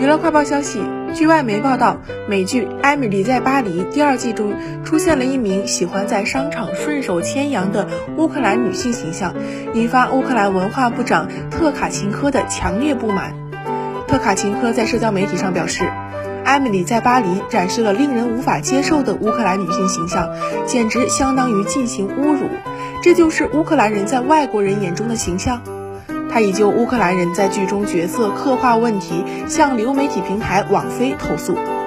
娱乐快报消息，据外媒报道，美剧《艾米丽在巴黎》第二季中出现了一名喜欢在商场顺手牵羊的乌克兰女性形象，引发乌克兰文化部长特卡琴科的强烈不满。特卡琴科在社交媒体上表示，《艾米丽在巴黎》展示了令人无法接受的乌克兰女性形象，简直相当于进行侮辱。这就是乌克兰人在外国人眼中的形象。他已就乌克兰人在剧中角色刻画问题向流媒体平台网飞投诉。